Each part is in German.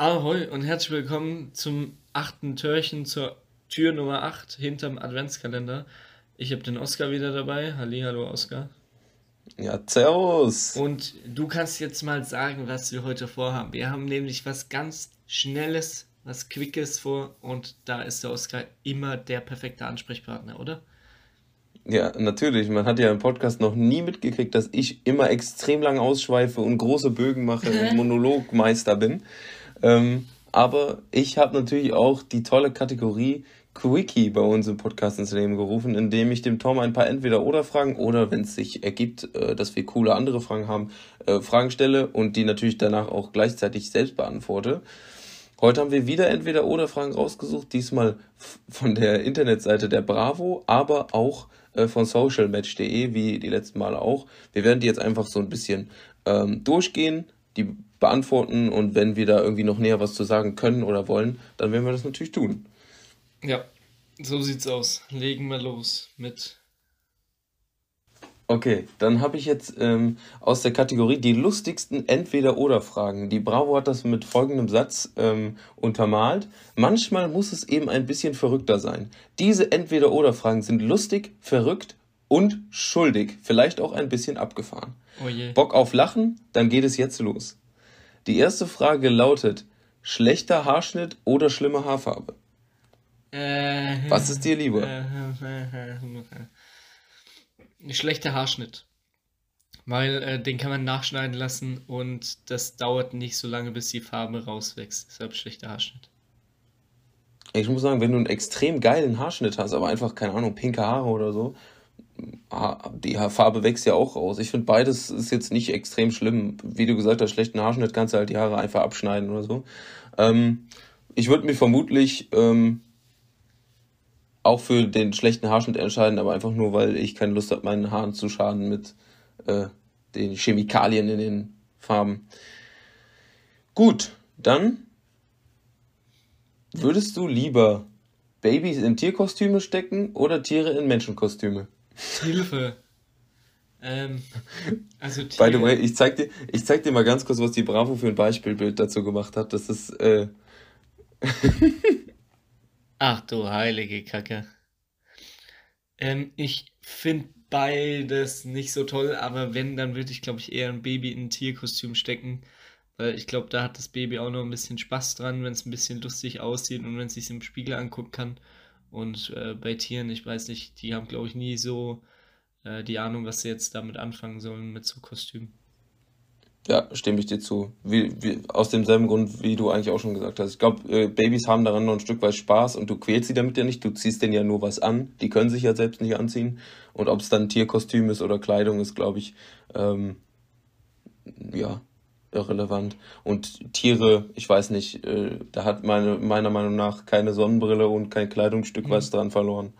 Ahoi und herzlich willkommen zum achten Türchen zur Tür Nummer 8 hinterm Adventskalender. Ich habe den Oscar wieder dabei. Halli, hallo Oscar. Ja, servus. Und du kannst jetzt mal sagen, was wir heute vorhaben. Wir haben nämlich was ganz Schnelles, was Quickes vor und da ist der Oscar immer der perfekte Ansprechpartner, oder? Ja, natürlich. Man hat ja im Podcast noch nie mitgekriegt, dass ich immer extrem lang ausschweife und große Bögen mache und Monologmeister bin. Ähm, aber ich habe natürlich auch die tolle Kategorie Quickie bei uns im Podcast ins Leben gerufen, indem ich dem Tom ein paar Entweder-Oder-Fragen oder, wenn es sich ergibt, äh, dass wir coole andere Fragen haben, äh, Fragen stelle und die natürlich danach auch gleichzeitig selbst beantworte. Heute haben wir wieder Entweder-Oder-Fragen rausgesucht, diesmal von der Internetseite der Bravo, aber auch äh, von socialmatch.de, wie die letzten Male auch. Wir werden die jetzt einfach so ein bisschen ähm, durchgehen, die beantworten und wenn wir da irgendwie noch näher was zu sagen können oder wollen, dann werden wir das natürlich tun. Ja, so sieht's aus. Legen wir los mit. Okay, dann habe ich jetzt ähm, aus der Kategorie die lustigsten Entweder-Oder-Fragen. Die Bravo hat das mit folgendem Satz ähm, untermalt. Manchmal muss es eben ein bisschen verrückter sein. Diese Entweder-Oder-Fragen sind lustig, verrückt und schuldig. Vielleicht auch ein bisschen abgefahren. Oh. Bock auf Lachen? Dann geht es jetzt los. Die erste Frage lautet, schlechter Haarschnitt oder schlimme Haarfarbe? Äh, Was ist dir lieber? Äh, schlechter Haarschnitt. Weil äh, den kann man nachschneiden lassen und das dauert nicht so lange, bis die Farbe rauswächst. Deshalb schlechter Haarschnitt. Ich muss sagen, wenn du einen extrem geilen Haarschnitt hast, aber einfach, keine Ahnung, pinke Haare oder so, die Farbe wächst ja auch raus. Ich finde, beides ist jetzt nicht extrem schlimm. Wie du gesagt hast, schlechten Haarschnitt kannst du halt die Haare einfach abschneiden oder so. Ähm, ich würde mich vermutlich ähm, auch für den schlechten Haarschnitt entscheiden, aber einfach nur, weil ich keine Lust habe, meinen Haaren zu schaden mit äh, den Chemikalien in den Farben. Gut, dann würdest du lieber Babys in Tierkostüme stecken oder Tiere in Menschenkostüme? Hilfe. Ähm, also By the way, ich zeig, dir, ich zeig dir mal ganz kurz, was die Bravo für ein Beispielbild dazu gemacht hat. Das ist. Äh Ach du heilige Kacke. Ähm, ich finde beides nicht so toll, aber wenn, dann würde ich, glaube ich, eher ein Baby in ein Tierkostüm stecken. Weil ich glaube, da hat das Baby auch noch ein bisschen Spaß dran, wenn es ein bisschen lustig aussieht und wenn es sich im Spiegel angucken kann. Und äh, bei Tieren, ich weiß nicht, die haben, glaube ich, nie so äh, die Ahnung, was sie jetzt damit anfangen sollen mit so Kostümen. Ja, stimme ich dir zu. Wie, wie, aus demselben Grund, wie du eigentlich auch schon gesagt hast. Ich glaube, äh, Babys haben daran noch ein Stück weit Spaß und du quälst sie damit ja nicht. Du ziehst denen ja nur was an. Die können sich ja selbst nicht anziehen. Und ob es dann Tierkostüm ist oder Kleidung ist, glaube ich, ähm, ja, irrelevant. Und Tiere, ich weiß nicht, äh, da hat meine, meiner Meinung nach keine Sonnenbrille und kein Kleidungsstück mhm. was dran verloren.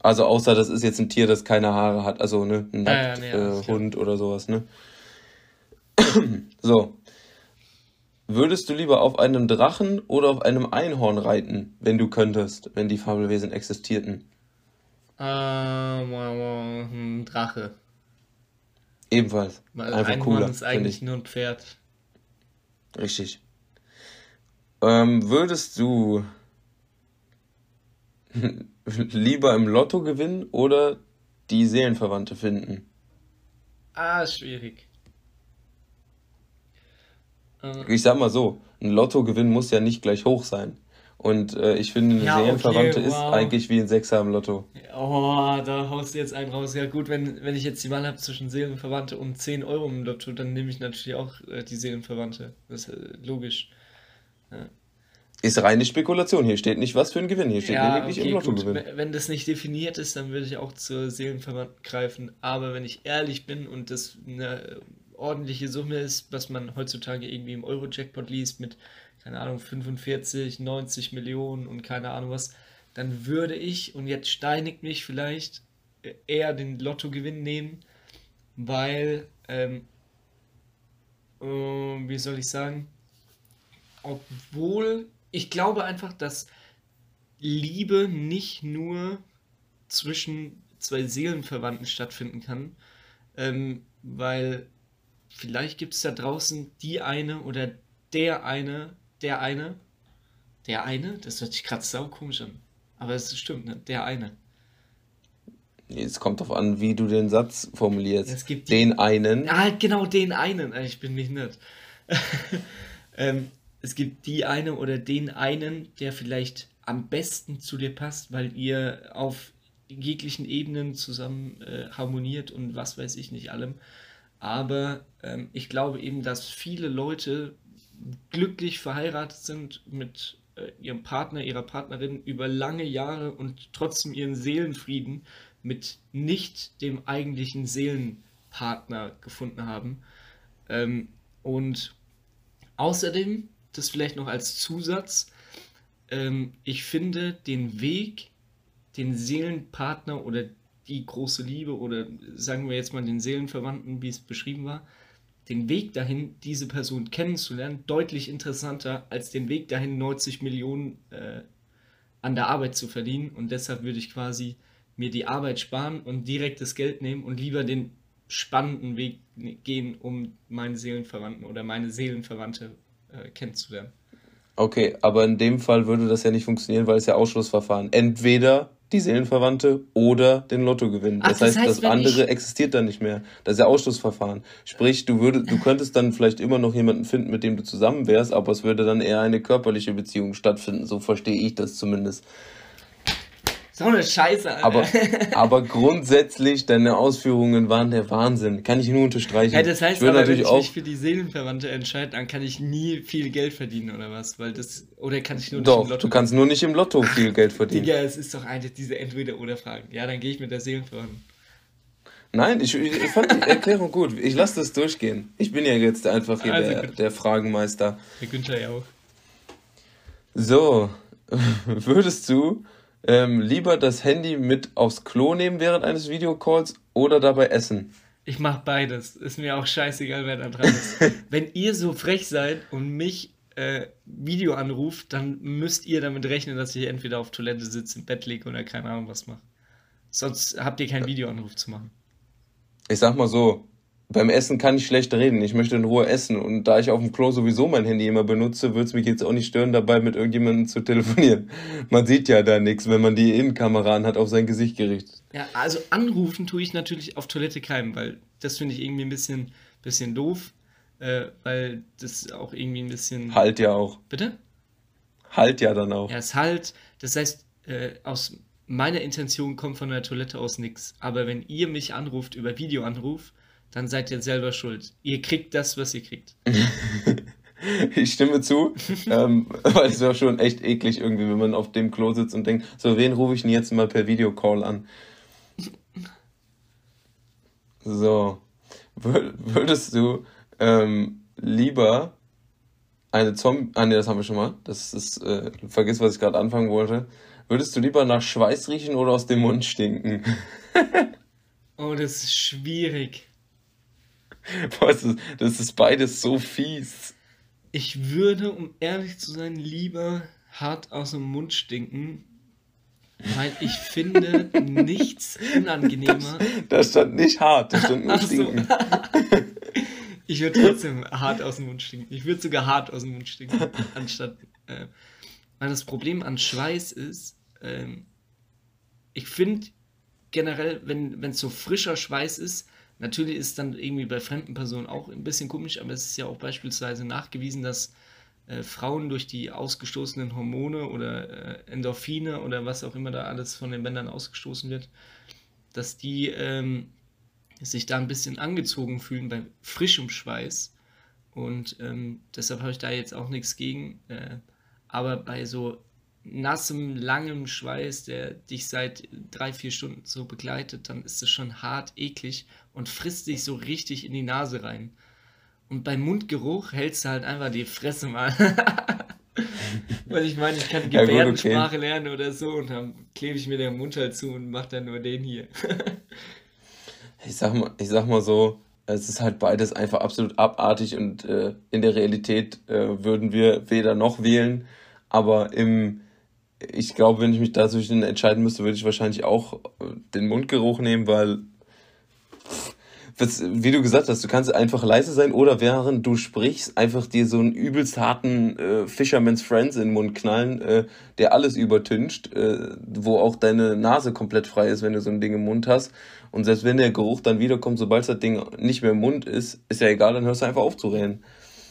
Also außer das ist jetzt ein Tier, das keine Haare hat, also ne, ein Nackt, ja, ja, nee, äh, Hund oder sowas, ne? so. Würdest du lieber auf einem Drachen oder auf einem Einhorn reiten, wenn du könntest, wenn die Fabelwesen existierten? Ähm, ein Drache. Ebenfalls. Weil Einfach Einhorn cooler, ist eigentlich nur ein Pferd. Richtig. Ähm, würdest du lieber im Lotto gewinnen oder die Seelenverwandte finden? Ah, schwierig. Äh. Ich sag mal so, ein Lottogewinn muss ja nicht gleich hoch sein. Und äh, ich finde, eine ja, Seelenverwandte okay, wow. ist eigentlich wie ein Sechser im Lotto. Oh, da haust du jetzt einen raus. Ja gut, wenn, wenn ich jetzt die Wahl habe zwischen Seelenverwandte und 10 Euro im Lotto, dann nehme ich natürlich auch äh, die Seelenverwandte. Das ist äh, logisch. Ja. Ist reine Spekulation. Hier steht nicht, was für ein Gewinn. Hier steht ja, lediglich okay, im Lottogewinn. Wenn das nicht definiert ist, dann würde ich auch zur Seelenverwandten greifen. Aber wenn ich ehrlich bin und das eine ordentliche Summe ist, was man heutzutage irgendwie im Euro-Jackpot liest mit keine Ahnung, 45, 90 Millionen und keine Ahnung was, dann würde ich, und jetzt steinigt mich vielleicht, eher den Lottogewinn nehmen, weil, ähm, äh, wie soll ich sagen, obwohl ich glaube einfach, dass Liebe nicht nur zwischen zwei Seelenverwandten stattfinden kann, ähm, weil vielleicht gibt es da draußen die eine oder der eine, der eine, der eine, das hört sich gerade sau komisch an. Aber es stimmt, ne? Der eine. Es kommt darauf an, wie du den Satz formulierst. Es gibt die, den einen. Ah, genau, den einen. Ich bin nicht nett. ähm, es gibt die eine oder den einen, der vielleicht am besten zu dir passt, weil ihr auf jeglichen Ebenen zusammen äh, harmoniert und was weiß ich nicht allem. Aber ähm, ich glaube eben, dass viele Leute glücklich verheiratet sind mit äh, ihrem Partner, ihrer Partnerin über lange Jahre und trotzdem ihren Seelenfrieden mit nicht dem eigentlichen Seelenpartner gefunden haben. Ähm, und außerdem, das vielleicht noch als Zusatz, ähm, ich finde den Weg, den Seelenpartner oder die große Liebe oder sagen wir jetzt mal den Seelenverwandten, wie es beschrieben war, den Weg dahin, diese Person kennenzulernen, deutlich interessanter als den Weg dahin, 90 Millionen äh, an der Arbeit zu verdienen. Und deshalb würde ich quasi mir die Arbeit sparen und direkt das Geld nehmen und lieber den spannenden Weg gehen, um meinen Seelenverwandten oder meine Seelenverwandte äh, kennenzulernen. Okay, aber in dem Fall würde das ja nicht funktionieren, weil es ja Ausschlussverfahren. Entweder die Seelenverwandte oder den Lottogewinn. Das, das, heißt, das andere existiert dann nicht mehr. Das ist ja Ausschlussverfahren. Sprich, du würdest, du könntest dann vielleicht immer noch jemanden finden, mit dem du zusammen wärst, aber es würde dann eher eine körperliche Beziehung stattfinden. So verstehe ich das zumindest. So eine Scheiße, Alter. Aber, aber grundsätzlich, deine Ausführungen waren der Wahnsinn. Kann ich nur unterstreichen. Ja, das heißt, ich aber, natürlich wenn ich auch mich für die Seelenverwandte entscheide, dann kann ich nie viel Geld verdienen oder was? Weil das, oder kann ich nur Doch, du kannst nur nicht im Lotto viel Geld verdienen. Digga, es ist doch eigentlich diese Entweder-Oder-Fragen. Ja, dann gehe ich mit der Seelenverwandten. Nein, ich, ich fand die Erklärung gut. Ich lasse das durchgehen. Ich bin ja jetzt einfach hier also der, der Fragenmeister. Der Günther ja auch. So, würdest du ähm, lieber das Handy mit aufs Klo nehmen während eines Videocalls oder dabei essen? Ich mach beides. Ist mir auch scheißegal, wer da dran ist. Wenn ihr so frech seid und mich äh, Video anruft, dann müsst ihr damit rechnen, dass ich entweder auf Toilette sitze, im Bett liege oder keine Ahnung was mache. Sonst habt ihr keinen Videoanruf zu machen. Ich sag mal so, beim Essen kann ich schlecht reden. Ich möchte in Ruhe essen. Und da ich auf dem Klo sowieso mein Handy immer benutze, würde es mich jetzt auch nicht stören, dabei mit irgendjemandem zu telefonieren. Man sieht ja da nichts, wenn man die Innenkamera hat auf sein Gesicht gerichtet. Ja, also anrufen tue ich natürlich auf Toilette keinem, weil das finde ich irgendwie ein bisschen, bisschen doof, äh, weil das auch irgendwie ein bisschen. Halt ja auch. Bitte? Halt ja dann auch. Ja, es halt. Das heißt, äh, aus meiner Intention kommt von der Toilette aus nichts. Aber wenn ihr mich anruft über Videoanruf, dann seid ihr selber schuld. Ihr kriegt das, was ihr kriegt. ich stimme zu, ähm, weil es wäre schon echt eklig irgendwie, wenn man auf dem Klo sitzt und denkt, so, wen rufe ich denn jetzt mal per Videocall an? So, würdest du ähm, lieber eine Zombie, ah ne, das haben wir schon mal, das ist, äh, vergiss, was ich gerade anfangen wollte. Würdest du lieber nach Schweiß riechen oder aus dem Mund stinken? oh, das ist schwierig. Boah, das, ist, das ist beides so fies. Ich würde, um ehrlich zu sein, lieber hart aus dem Mund stinken, weil ich finde nichts unangenehmer. Das, stand nicht hart, das stand nur stinken. So. ich würde trotzdem hart aus dem Mund stinken. Ich würde sogar hart aus dem Mund stinken, anstatt. Äh, weil das Problem an Schweiß ist, ähm, ich finde generell, wenn es so frischer Schweiß ist, Natürlich ist dann irgendwie bei fremden Personen auch ein bisschen komisch, aber es ist ja auch beispielsweise nachgewiesen, dass äh, Frauen durch die ausgestoßenen Hormone oder äh, Endorphine oder was auch immer da alles von den Männern ausgestoßen wird, dass die ähm, sich da ein bisschen angezogen fühlen bei frischem Schweiß. Und ähm, deshalb habe ich da jetzt auch nichts gegen. Äh, aber bei so nassem, langem Schweiß, der dich seit drei, vier Stunden so begleitet, dann ist es schon hart eklig und frisst dich so richtig in die Nase rein. Und beim Mundgeruch hältst du halt einfach die Fresse mal. Weil ich meine, ich kann Gebärdensprache ja, okay. lernen oder so und dann klebe ich mir den Mund halt zu und mache dann nur den hier. ich, sag mal, ich sag mal so, es ist halt beides einfach absolut abartig und äh, in der Realität äh, würden wir weder noch wählen, aber im, ich glaube, wenn ich mich dazu entscheiden müsste, würde ich wahrscheinlich auch äh, den Mundgeruch nehmen, weil wie du gesagt hast, du kannst einfach leise sein oder während du sprichst, einfach dir so einen übelst harten äh, Fisherman's Friends in den Mund knallen, äh, der alles übertüncht, äh, wo auch deine Nase komplett frei ist, wenn du so ein Ding im Mund hast. Und selbst wenn der Geruch dann wiederkommt, sobald das Ding nicht mehr im Mund ist, ist ja egal, dann hörst du einfach auf zu reden.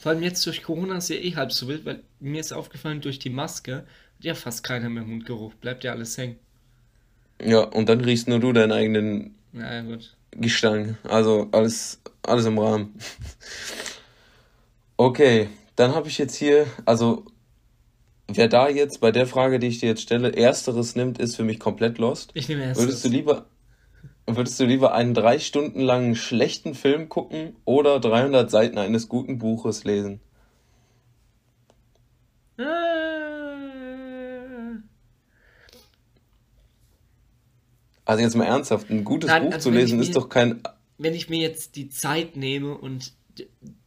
Vor allem jetzt durch Corona ist ja eh halb so wild, weil mir ist aufgefallen, durch die Maske ja fast keiner mehr Mundgeruch, bleibt ja alles hängen. Ja, und dann riechst nur du deinen eigenen Na gut. Gestank. Also alles, alles im Rahmen. Okay, dann habe ich jetzt hier, also wer da jetzt bei der Frage, die ich dir jetzt stelle, ersteres nimmt, ist für mich komplett lost. Ich nehme ersteres. Würdest du lieber, würdest du lieber einen drei Stunden langen schlechten Film gucken oder 300 Seiten eines guten Buches lesen? Also jetzt mal ernsthaft, ein gutes Nein, Buch also zu lesen mir, ist doch kein. Wenn ich mir jetzt die Zeit nehme und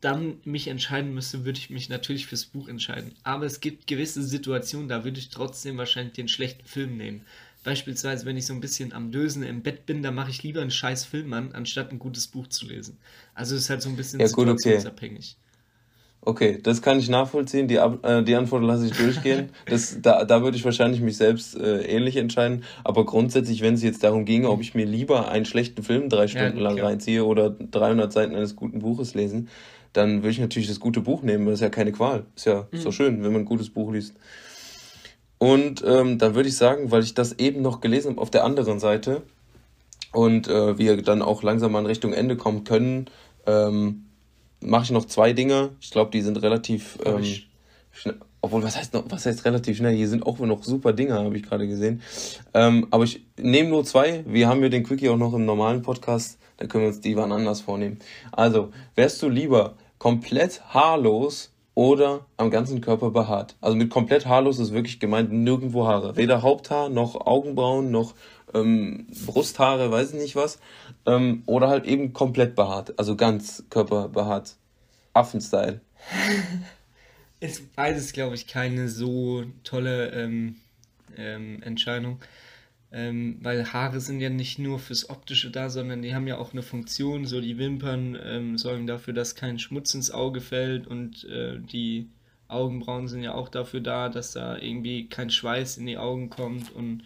dann mich entscheiden müsste, würde ich mich natürlich fürs Buch entscheiden. Aber es gibt gewisse Situationen, da würde ich trotzdem wahrscheinlich den schlechten Film nehmen. Beispielsweise, wenn ich so ein bisschen am Dösen im Bett bin, da mache ich lieber einen scheiß Film an, anstatt ein gutes Buch zu lesen. Also es ist halt so ein bisschen ja, gut, situationsabhängig. Okay. Okay, das kann ich nachvollziehen. Die, äh, die Antwort lasse ich durchgehen. Das, da, da würde ich wahrscheinlich mich selbst äh, ähnlich entscheiden. Aber grundsätzlich, wenn es jetzt darum ginge, ob ich mir lieber einen schlechten Film drei Stunden ja, lang reinziehe oder 300 Seiten eines guten Buches lesen, dann würde ich natürlich das gute Buch nehmen. Das ist ja keine Qual. Ist ja mhm. so schön, wenn man ein gutes Buch liest. Und ähm, dann würde ich sagen, weil ich das eben noch gelesen habe auf der anderen Seite und äh, wir dann auch langsam mal in Richtung Ende kommen können, ähm, mache ich noch zwei Dinge. Ich glaube, die sind relativ ähm, schnell. Obwohl, was heißt noch, was heißt relativ schnell? Hier sind auch noch super Dinge, habe ich gerade gesehen. Ähm, aber ich nehme nur zwei. Wir haben ja den Quickie auch noch im normalen Podcast. Da können wir uns die wann anders vornehmen. Also, wärst du lieber komplett haarlos oder am ganzen Körper behaart? Also mit komplett haarlos ist wirklich gemeint nirgendwo Haare. Weder Haupthaar noch Augenbrauen noch ähm, Brusthaare, weiß ich nicht was. Ähm, oder halt eben komplett behaart, also ganz körperbehaart. Affenstyle. ist beides, glaube ich, keine so tolle ähm, ähm, Entscheidung. Ähm, weil Haare sind ja nicht nur fürs Optische da, sondern die haben ja auch eine Funktion. So die Wimpern ähm, sorgen dafür, dass kein Schmutz ins Auge fällt und äh, die Augenbrauen sind ja auch dafür da, dass da irgendwie kein Schweiß in die Augen kommt und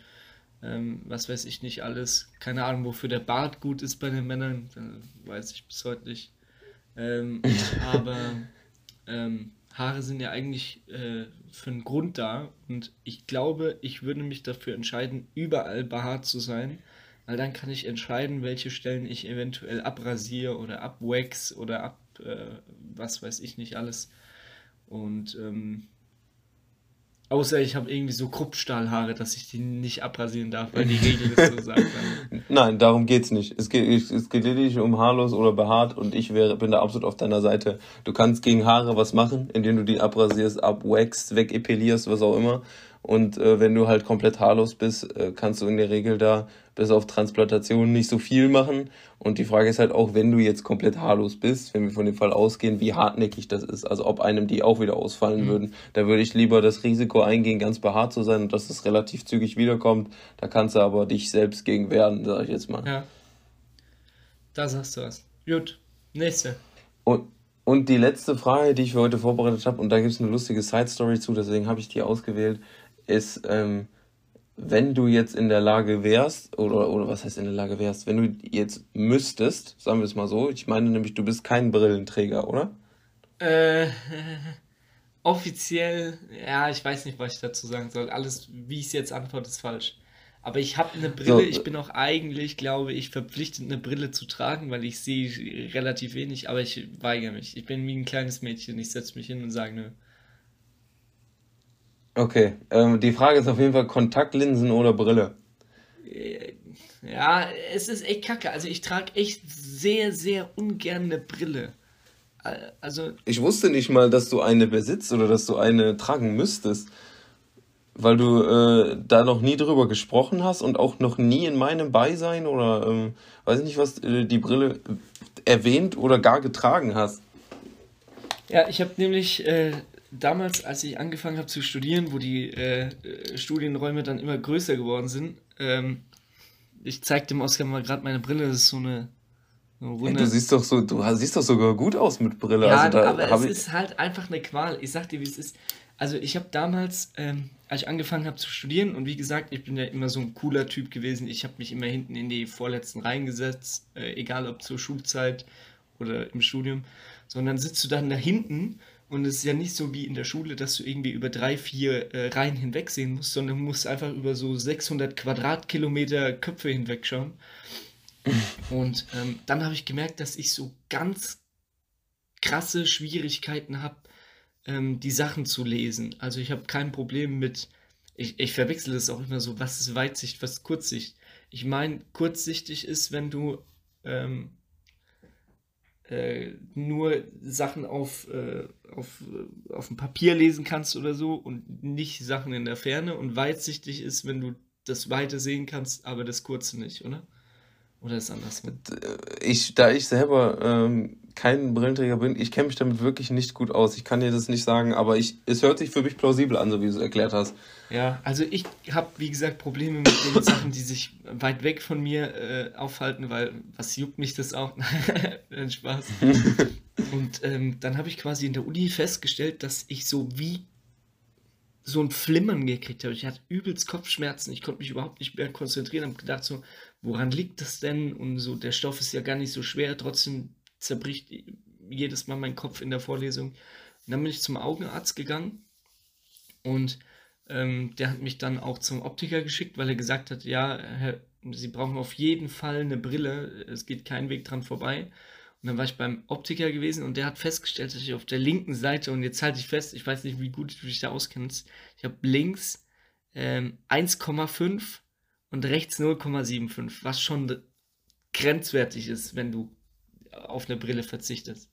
ähm, was weiß ich nicht alles. Keine Ahnung, wofür der Bart gut ist bei den Männern, weiß ich bis heute nicht. Ähm, aber ähm, Haare sind ja eigentlich äh, für einen Grund da und ich glaube, ich würde mich dafür entscheiden, überall behaart zu sein, weil dann kann ich entscheiden, welche Stellen ich eventuell abrasiere oder abwax oder ab, äh, was weiß ich nicht alles. Und ähm, Außer ich habe irgendwie so Kruppstahlhaare, dass ich die nicht abrasieren darf, weil die Regel ist so sagt. Nein, darum geht's nicht. Es geht, es geht lediglich um haarlos oder behaart und ich wäre, bin da absolut auf deiner Seite. Du kannst gegen Haare was machen, indem du die abrasierst, abwaxst, wegepilierst, was auch immer. Und äh, wenn du halt komplett haarlos bist, äh, kannst du in der Regel da bis auf Transplantation nicht so viel machen. Und die Frage ist halt auch, wenn du jetzt komplett haarlos bist, wenn wir von dem Fall ausgehen, wie hartnäckig das ist. Also ob einem die auch wieder ausfallen mhm. würden. Da würde ich lieber das Risiko eingehen, ganz behaart zu sein und dass es relativ zügig wiederkommt. Da kannst du aber dich selbst gegen wehren, sag ich jetzt mal. Ja. Da sagst du was. Gut. Nächste. Und, und die letzte Frage, die ich für heute vorbereitet habe, und da gibt es eine lustige Side-Story zu, deswegen habe ich die ausgewählt ist, ähm, wenn du jetzt in der Lage wärst, oder, oder was heißt in der Lage wärst, wenn du jetzt müsstest, sagen wir es mal so, ich meine nämlich, du bist kein Brillenträger, oder? Äh, offiziell, ja, ich weiß nicht, was ich dazu sagen soll. Alles, wie ich es jetzt antworte, ist falsch. Aber ich habe eine Brille, so, ich bin auch eigentlich, glaube ich, verpflichtet, eine Brille zu tragen, weil ich sehe relativ wenig, aber ich weigere mich. Ich bin wie ein kleines Mädchen, ich setze mich hin und sage, nö. Okay, ähm, die Frage ist auf jeden Fall Kontaktlinsen oder Brille. Äh, ja, es ist echt kacke. Also ich trage echt sehr, sehr ungern eine Brille. Also. Ich wusste nicht mal, dass du eine besitzt oder dass du eine tragen müsstest. Weil du äh, da noch nie drüber gesprochen hast und auch noch nie in meinem Beisein oder ähm, weiß ich nicht was, äh, die Brille erwähnt oder gar getragen hast. Ja, ich habe nämlich äh, damals, als ich angefangen habe zu studieren, wo die äh, Studienräume dann immer größer geworden sind, ähm, ich zeig dem Oskar mal gerade meine Brille, das ist so eine Hey, du siehst doch so, du siehst doch sogar gut aus mit Brille. Ja, also da aber es ist halt einfach eine Qual. Ich sag dir, wie es ist. Also ich habe damals, ähm, als ich angefangen habe zu studieren, und wie gesagt, ich bin ja immer so ein cooler Typ gewesen. Ich habe mich immer hinten in die vorletzten Reihen gesetzt, äh, egal ob zur Schulzeit oder im Studium. Sondern sitzt du dann da hinten und es ist ja nicht so wie in der Schule, dass du irgendwie über drei, vier äh, Reihen hinwegsehen musst, sondern du musst einfach über so 600 Quadratkilometer Köpfe hinwegschauen. Und ähm, dann habe ich gemerkt, dass ich so ganz krasse Schwierigkeiten habe, ähm, die Sachen zu lesen. Also ich habe kein Problem mit, ich, ich verwechsel das auch immer so, was ist Weitsicht, was ist Kurzsicht. Ich meine, kurzsichtig ist, wenn du ähm, äh, nur Sachen auf, äh, auf, auf dem Papier lesen kannst oder so und nicht Sachen in der Ferne. Und weitsichtig ist, wenn du das Weite sehen kannst, aber das Kurze nicht, oder? Oder ist anders? Ich, da ich selber ähm, kein Brillenträger bin, ich kenne mich damit wirklich nicht gut aus. Ich kann dir das nicht sagen, aber ich, es hört sich für mich plausibel an, so wie du es erklärt hast. Ja, also ich habe, wie gesagt, Probleme mit den Sachen, die sich weit weg von mir äh, aufhalten, weil was juckt mich das auch? Spaß. Und ähm, dann habe ich quasi in der Uni festgestellt, dass ich so wie so ein Flimmern gekriegt habe. Ich hatte übelst Kopfschmerzen, ich konnte mich überhaupt nicht mehr konzentrieren, habe gedacht so, woran liegt das denn? Und so, der Stoff ist ja gar nicht so schwer, trotzdem zerbricht jedes Mal mein Kopf in der Vorlesung. Und dann bin ich zum Augenarzt gegangen und ähm, der hat mich dann auch zum Optiker geschickt, weil er gesagt hat, ja, Herr, Sie brauchen auf jeden Fall eine Brille, es geht kein Weg dran vorbei. Und dann war ich beim Optiker gewesen und der hat festgestellt, dass ich auf der linken Seite, und jetzt halte ich fest, ich weiß nicht, wie gut du dich da auskennst, ich habe links ähm, 1,5 und rechts 0,75, was schon grenzwertig ist, wenn du auf eine Brille verzichtest.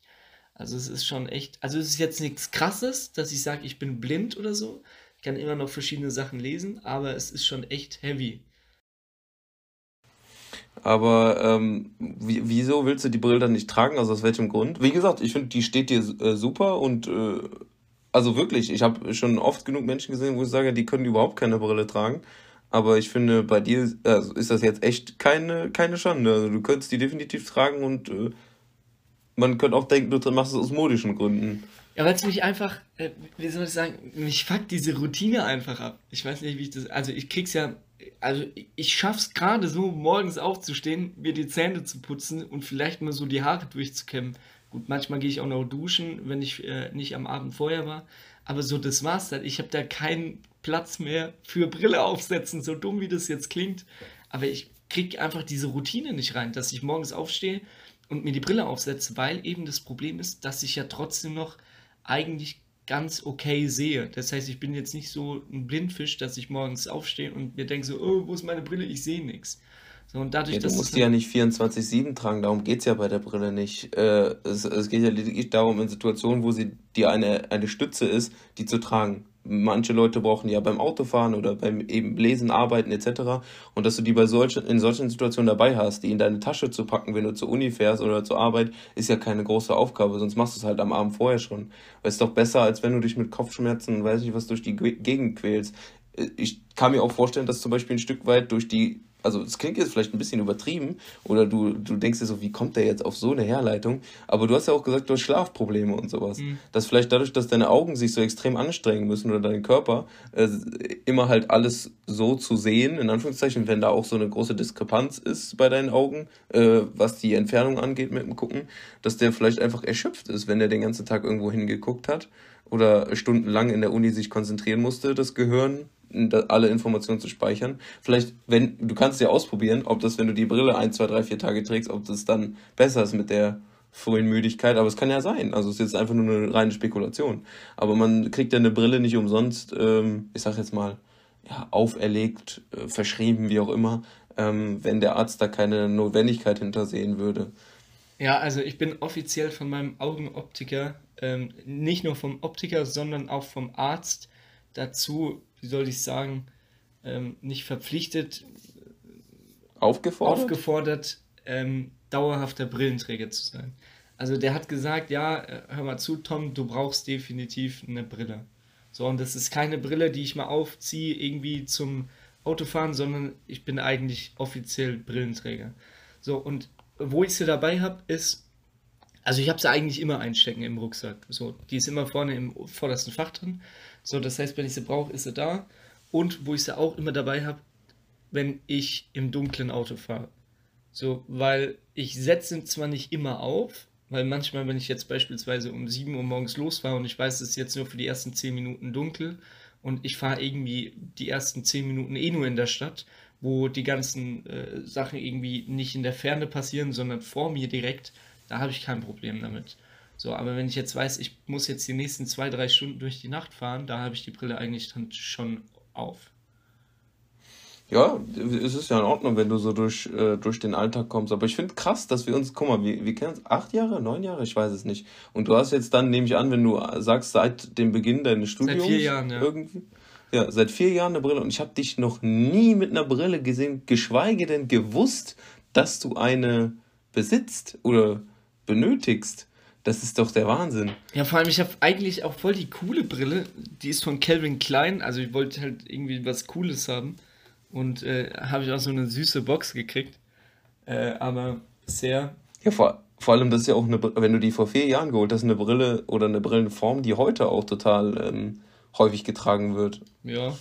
Also es ist schon echt, also es ist jetzt nichts Krasses, dass ich sage, ich bin blind oder so. Ich kann immer noch verschiedene Sachen lesen, aber es ist schon echt heavy. Aber ähm, wieso willst du die Brille dann nicht tragen? Also aus welchem Grund? Wie gesagt, ich finde, die steht dir äh, super und äh, also wirklich, ich habe schon oft genug Menschen gesehen, wo ich sage, die können überhaupt keine Brille tragen. Aber ich finde, bei dir also ist das jetzt echt keine, keine Schande. Also du könntest die definitiv tragen und äh, man könnte auch denken, du machst es aus modischen Gründen. Ja, weil es mich einfach, äh, wie soll ich sagen, mich fuckt diese Routine einfach ab. Ich weiß nicht, wie ich das, also ich krieg's ja also ich schaff's gerade so, morgens aufzustehen, mir die Zähne zu putzen und vielleicht mal so die Haare durchzukämmen. Gut, manchmal gehe ich auch noch duschen, wenn ich äh, nicht am Abend vorher war. Aber so, das war's dann. Ich habe da keinen Platz mehr für Brille aufsetzen, so dumm wie das jetzt klingt. Aber ich kriege einfach diese Routine nicht rein, dass ich morgens aufstehe und mir die Brille aufsetze, weil eben das Problem ist, dass ich ja trotzdem noch eigentlich ganz okay sehe. Das heißt, ich bin jetzt nicht so ein Blindfisch, dass ich morgens aufstehe und mir denke so, oh, wo ist meine Brille? Ich sehe nichts. So, und dadurch, ja, du musst die ja nicht 24-7 tragen, darum geht es ja bei der Brille nicht. Äh, es, es geht ja lediglich darum, in Situationen, wo sie dir eine, eine Stütze ist, die zu tragen manche Leute brauchen ja beim Autofahren oder beim eben Lesen, Arbeiten etc. Und dass du die bei solchen, in solchen Situationen dabei hast, die in deine Tasche zu packen, wenn du zur Uni fährst oder zur Arbeit, ist ja keine große Aufgabe, sonst machst du es halt am Abend vorher schon. Weil es ist doch besser, als wenn du dich mit Kopfschmerzen, weiß nicht was, durch die Gegend quälst. Ich kann mir auch vorstellen, dass zum Beispiel ein Stück weit durch die also es klingt jetzt vielleicht ein bisschen übertrieben oder du, du denkst dir so, wie kommt der jetzt auf so eine Herleitung? Aber du hast ja auch gesagt, du hast Schlafprobleme und sowas. Mhm. Dass vielleicht dadurch, dass deine Augen sich so extrem anstrengen müssen oder dein Körper, äh, immer halt alles so zu sehen, in Anführungszeichen, wenn da auch so eine große Diskrepanz ist bei deinen Augen, äh, was die Entfernung angeht mit dem Gucken, dass der vielleicht einfach erschöpft ist, wenn der den ganzen Tag irgendwo hingeguckt hat oder stundenlang in der Uni sich konzentrieren musste, das Gehirn alle Informationen zu speichern. Vielleicht, wenn, du kannst ja ausprobieren, ob das, wenn du die Brille ein, zwei, drei, vier Tage trägst, ob das dann besser ist mit der frühen Müdigkeit, aber es kann ja sein. Also es ist jetzt einfach nur eine reine Spekulation. Aber man kriegt ja eine Brille nicht umsonst, ähm, ich sag jetzt mal, ja, auferlegt, äh, verschrieben, wie auch immer, ähm, wenn der Arzt da keine Notwendigkeit hintersehen würde. Ja, also ich bin offiziell von meinem Augenoptiker, ähm, nicht nur vom Optiker, sondern auch vom Arzt dazu wie soll ich sagen, ähm, nicht verpflichtet, aufgefordert, aufgefordert ähm, dauerhafter Brillenträger zu sein. Also der hat gesagt, ja, äh, hör mal zu, Tom, du brauchst definitiv eine Brille. So, und das ist keine Brille, die ich mal aufziehe, irgendwie zum Autofahren, sondern ich bin eigentlich offiziell Brillenträger. So, und wo ich sie dabei habe, ist, also ich habe sie eigentlich immer einstecken im Rucksack. So, die ist immer vorne im vordersten Fach drin. So, das heißt, wenn ich sie brauche, ist sie da. Und wo ich sie auch immer dabei habe, wenn ich im dunklen Auto fahre. So, weil ich setze zwar nicht immer auf, weil manchmal, wenn ich jetzt beispielsweise um 7 Uhr morgens losfahre und ich weiß, es ist jetzt nur für die ersten 10 Minuten dunkel und ich fahre irgendwie die ersten 10 Minuten eh nur in der Stadt, wo die ganzen äh, Sachen irgendwie nicht in der Ferne passieren, sondern vor mir direkt, da habe ich kein Problem damit. So, aber wenn ich jetzt weiß, ich muss jetzt die nächsten zwei, drei Stunden durch die Nacht fahren, da habe ich die Brille eigentlich dann schon auf. Ja, es ist ja in Ordnung, wenn du so durch, äh, durch den Alltag kommst. Aber ich finde krass, dass wir uns, guck mal, wir, wir kennen uns acht Jahre, neun Jahre, ich weiß es nicht. Und du hast jetzt dann, nehme ich an, wenn du sagst, seit dem Beginn deines Studiums. Seit vier Jahren, ja. Irgendwie, ja, seit vier Jahren eine Brille. Und ich habe dich noch nie mit einer Brille gesehen, geschweige denn gewusst, dass du eine besitzt oder benötigst. Das ist doch der Wahnsinn. Ja, vor allem, ich habe eigentlich auch voll die coole Brille. Die ist von Calvin Klein. Also ich wollte halt irgendwie was Cooles haben. Und äh, habe ich auch so eine süße Box gekriegt. Äh, aber sehr. Ja, vor, vor allem, das ist ja auch eine, wenn du die vor vier Jahren geholt hast, eine Brille oder eine Brillenform, die heute auch total ähm, häufig getragen wird. Ja.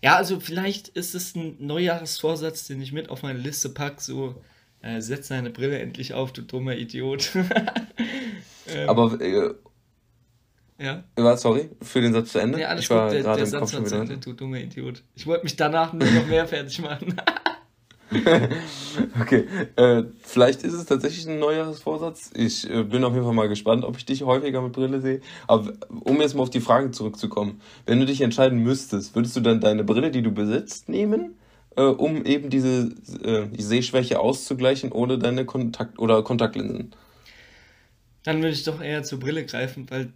Ja, also vielleicht ist es ein Neujahrsvorsatz, den ich mit auf meine Liste packe, so äh, setz deine Brille endlich auf, du dummer Idiot. ähm, Aber äh, ja. War, sorry, für den Satz zu Ende. Ja, alles ich war gut, der, der Satz war zu Ende, du dummer Idiot. Ich wollte mich danach nur noch mehr fertig machen. okay, äh, vielleicht ist es tatsächlich ein Neujahrsvorsatz. Ich äh, bin auf jeden Fall mal gespannt, ob ich dich häufiger mit Brille sehe. Aber um jetzt mal auf die Frage zurückzukommen, wenn du dich entscheiden müsstest, würdest du dann deine Brille, die du besitzt, nehmen, äh, um eben diese äh, die Sehschwäche auszugleichen, ohne deine Kontakt- oder Kontaktlinsen? Dann würde ich doch eher zur Brille greifen, weil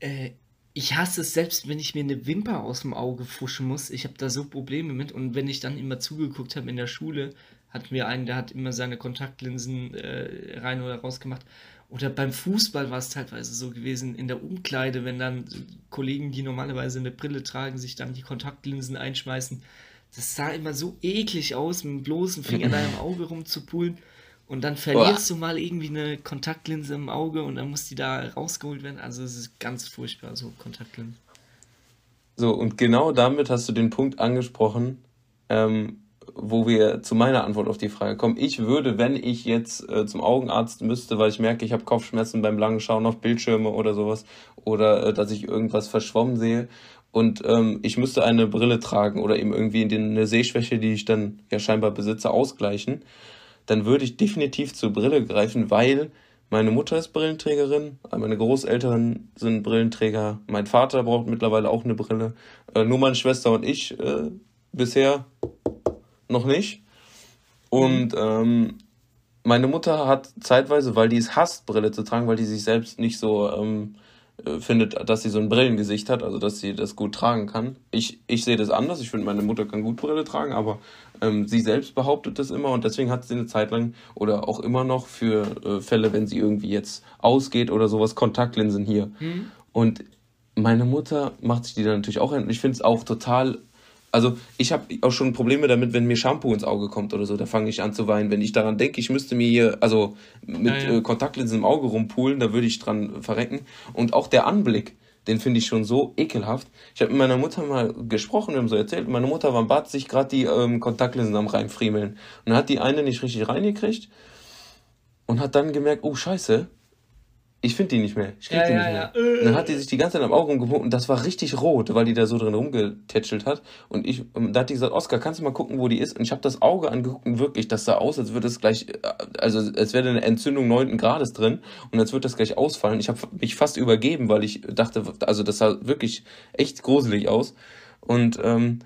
äh, ich hasse es selbst, wenn ich mir eine Wimper aus dem Auge fuschen muss. Ich habe da so Probleme mit. Und wenn ich dann immer zugeguckt habe in der Schule, hatten wir einen, der hat immer seine Kontaktlinsen äh, rein oder raus gemacht. Oder beim Fußball war es teilweise so gewesen, in der Umkleide, wenn dann Kollegen, die normalerweise eine Brille tragen, sich dann die Kontaktlinsen einschmeißen. Das sah immer so eklig aus, mit dem bloßen Finger in deinem Auge rumzupulen. Und dann verlierst Boah. du mal irgendwie eine Kontaktlinse im Auge und dann muss die da rausgeholt werden. Also es ist ganz furchtbar, so Kontaktlinsen. So, und genau damit hast du den Punkt angesprochen, ähm, wo wir zu meiner Antwort auf die Frage kommen. Ich würde, wenn ich jetzt äh, zum Augenarzt müsste, weil ich merke, ich habe Kopfschmerzen beim langen Schauen auf Bildschirme oder sowas, oder äh, dass ich irgendwas verschwommen sehe und ähm, ich müsste eine Brille tragen oder eben irgendwie eine Sehschwäche, die ich dann ja scheinbar besitze, ausgleichen, dann würde ich definitiv zur Brille greifen, weil meine Mutter ist Brillenträgerin, meine Großeltern sind Brillenträger, mein Vater braucht mittlerweile auch eine Brille, äh, nur meine Schwester und ich äh, bisher noch nicht. Und ähm, meine Mutter hat zeitweise, weil die es hasst, Brille zu tragen, weil die sich selbst nicht so ähm, äh, findet, dass sie so ein Brillengesicht hat, also dass sie das gut tragen kann. Ich, ich sehe das anders. Ich finde, meine Mutter kann gut Brille tragen, aber ähm, sie selbst behauptet das immer und deswegen hat sie eine Zeit lang oder auch immer noch für äh, Fälle, wenn sie irgendwie jetzt ausgeht oder sowas, Kontaktlinsen hier. Mhm. Und meine Mutter macht sich die dann natürlich auch hin. Ich finde es auch total also ich habe auch schon Probleme damit, wenn mir Shampoo ins Auge kommt oder so, da fange ich an zu weinen. Wenn ich daran denke, ich müsste mir hier, also mit ja, ja. Äh, Kontaktlinsen im Auge rumpulen, da würde ich dran verrecken. Und auch der Anblick, den finde ich schon so ekelhaft. Ich habe mit meiner Mutter mal gesprochen, wir haben so erzählt, meine Mutter war im Bad sich gerade die ähm, Kontaktlinsen am reinfriemeln. Und dann hat die eine nicht richtig reingekriegt und hat dann gemerkt, oh scheiße, ich finde die nicht mehr. Ich krieg ja, die ja, nicht mehr. Ja. Und dann hat die sich die ganze Zeit am Auge rumgepumpt und das war richtig rot, weil die da so drin rumgetätschelt hat. Und ich, ähm, da hat die gesagt, Oskar, kannst du mal gucken, wo die ist? Und ich habe das Auge angeguckt und wirklich, das sah aus, als würde es gleich, äh, also als wäre eine Entzündung neunten Grades drin und als würde das gleich ausfallen. Ich habe mich fast übergeben, weil ich dachte, also das sah wirklich echt gruselig aus. Und ähm,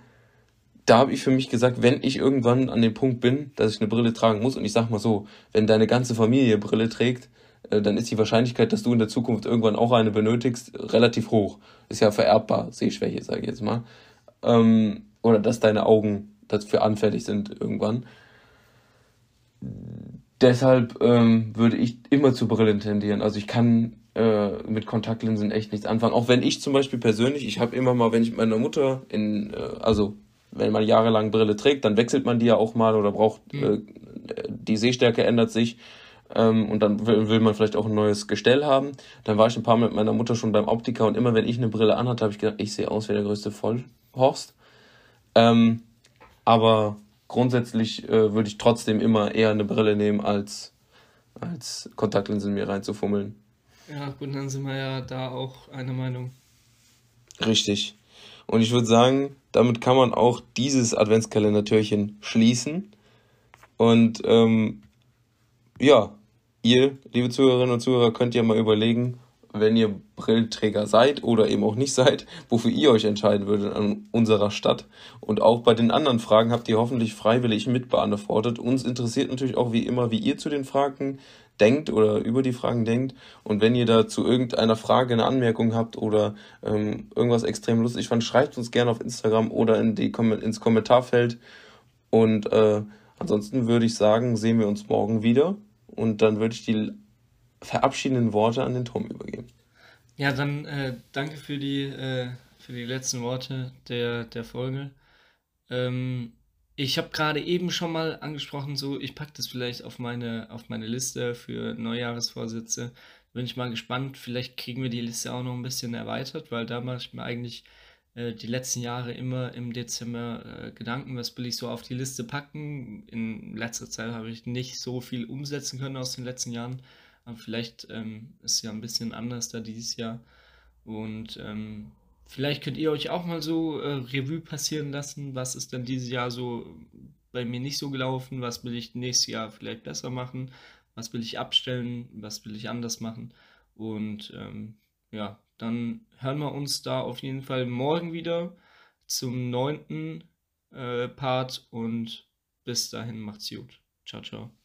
da habe ich für mich gesagt, wenn ich irgendwann an dem Punkt bin, dass ich eine Brille tragen muss, und ich sag mal so, wenn deine ganze Familie Brille trägt, dann ist die Wahrscheinlichkeit, dass du in der Zukunft irgendwann auch eine benötigst, relativ hoch. Ist ja vererbbar, Sehschwäche, sage ich jetzt mal. Ähm, oder dass deine Augen dafür anfällig sind irgendwann. Deshalb ähm, würde ich immer zu Brillen tendieren. Also ich kann äh, mit Kontaktlinsen echt nichts anfangen. Auch wenn ich zum Beispiel persönlich, ich habe immer mal, wenn ich mit meiner Mutter in, äh, also wenn man jahrelang Brille trägt, dann wechselt man die ja auch mal oder braucht mhm. äh, die Sehstärke ändert sich ähm, und dann will, will, man vielleicht auch ein neues Gestell haben. Dann war ich ein paar Mal mit meiner Mutter schon beim Optiker und immer wenn ich eine Brille anhatte, habe ich gedacht, ich sehe aus wie der größte Vollhorst. Ähm, aber grundsätzlich äh, würde ich trotzdem immer eher eine Brille nehmen, als, als Kontaktlinsen mir reinzufummeln. Ja, gut, dann sind wir ja da auch einer Meinung. Richtig. Und ich würde sagen, damit kann man auch dieses Adventskalender-Türchen schließen. Und ähm, ja, ihr, liebe Zuhörerinnen und Zuhörer, könnt ja mal überlegen, wenn ihr Brillenträger seid oder eben auch nicht seid, wofür ihr euch entscheiden würdet an unserer Stadt. Und auch bei den anderen Fragen habt ihr hoffentlich freiwillig mitbeantwortet. Uns interessiert natürlich auch wie immer, wie ihr zu den Fragen denkt oder über die Fragen denkt. Und wenn ihr da zu irgendeiner Frage eine Anmerkung habt oder ähm, irgendwas extrem lustig fand, schreibt uns gerne auf Instagram oder in die, ins Kommentarfeld. Und äh, ansonsten würde ich sagen, sehen wir uns morgen wieder. Und dann würde ich die verabschiedenden Worte an den Tom übergeben. Ja, dann äh, danke für die, äh, für die letzten Worte der, der Folge. Ähm, ich habe gerade eben schon mal angesprochen, so ich packe das vielleicht auf meine, auf meine Liste für Neujahresvorsätze. Bin ich mal gespannt. Vielleicht kriegen wir die Liste auch noch ein bisschen erweitert, weil da mache ich mir eigentlich äh, die letzten Jahre immer im Dezember äh, Gedanken, was will ich so auf die Liste packen. In letzter Zeit habe ich nicht so viel umsetzen können aus den letzten Jahren. Aber vielleicht ähm, ist ja ein bisschen anders da dieses Jahr. Und ähm, vielleicht könnt ihr euch auch mal so äh, Revue passieren lassen. Was ist denn dieses Jahr so bei mir nicht so gelaufen? Was will ich nächstes Jahr vielleicht besser machen? Was will ich abstellen? Was will ich anders machen? Und ähm, ja, dann hören wir uns da auf jeden Fall morgen wieder zum neunten äh, Part und bis dahin macht's gut. Ciao, ciao.